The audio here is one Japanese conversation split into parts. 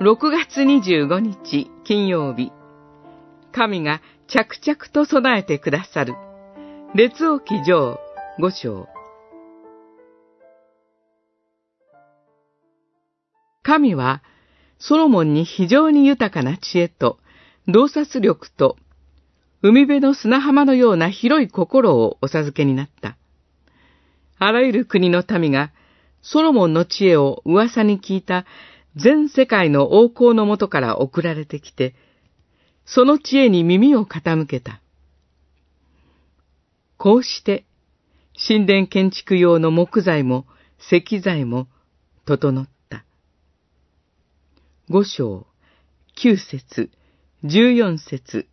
6月25日金曜日、神が着々と備えてくださる、列王記上5章。神は、ソロモンに非常に豊かな知恵と、洞察力と、海辺の砂浜のような広い心をお授けになった。あらゆる国の民が、ソロモンの知恵を噂に聞いた全世界の王侯のもとから送られてきて、その知恵に耳を傾けた。こうして、神殿建築用の木材も石材も整った。五章、九節、十四節、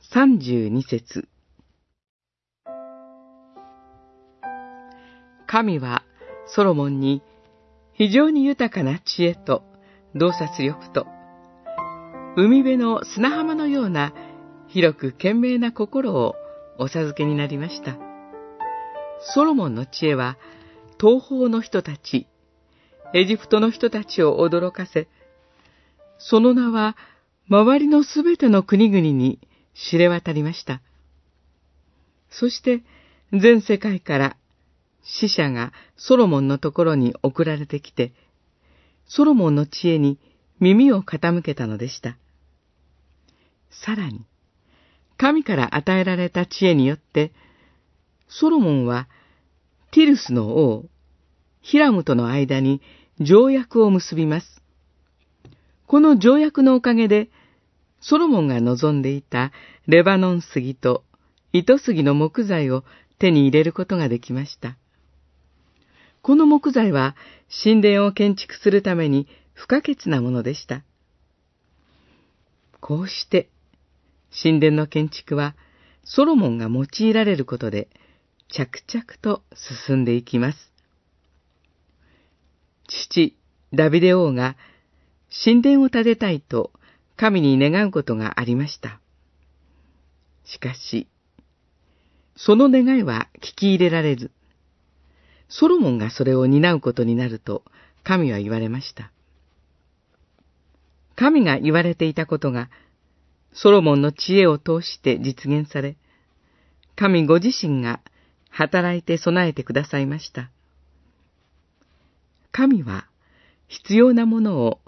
三十二節。神はソロモンに非常に豊かな知恵と洞察力と、海辺の砂浜のような広く賢明な心をお授けになりました。ソロモンの知恵は、東方の人たち、エジプトの人たちを驚かせ、その名は周りのすべての国々に知れ渡りました。そして全世界から死者がソロモンのところに送られてきて、ソロモンの知恵に耳を傾けたのでした。さらに、神から与えられた知恵によって、ソロモンはティルスの王、ヒラムとの間に条約を結びます。この条約のおかげで、ソロモンが望んでいたレバノン杉と糸杉の木材を手に入れることができました。この木材は神殿を建築するために不可欠なものでした。こうして、神殿の建築はソロモンが用いられることで着々と進んでいきます。父、ダビデ王が神殿を建てたいと神に願うことがありました。しかし、その願いは聞き入れられず、ソロモンがそれを担うことになると神は言われました。神が言われていたことが、ソロモンの知恵を通して実現され、神ご自身が働いて備えてくださいました。神は必要なものを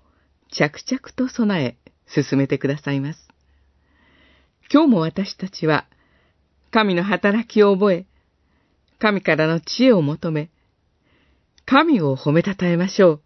着々と備え進めてくださいます。今日も私たちは神の働きを覚え、神からの知恵を求め、神を褒めたたえましょう。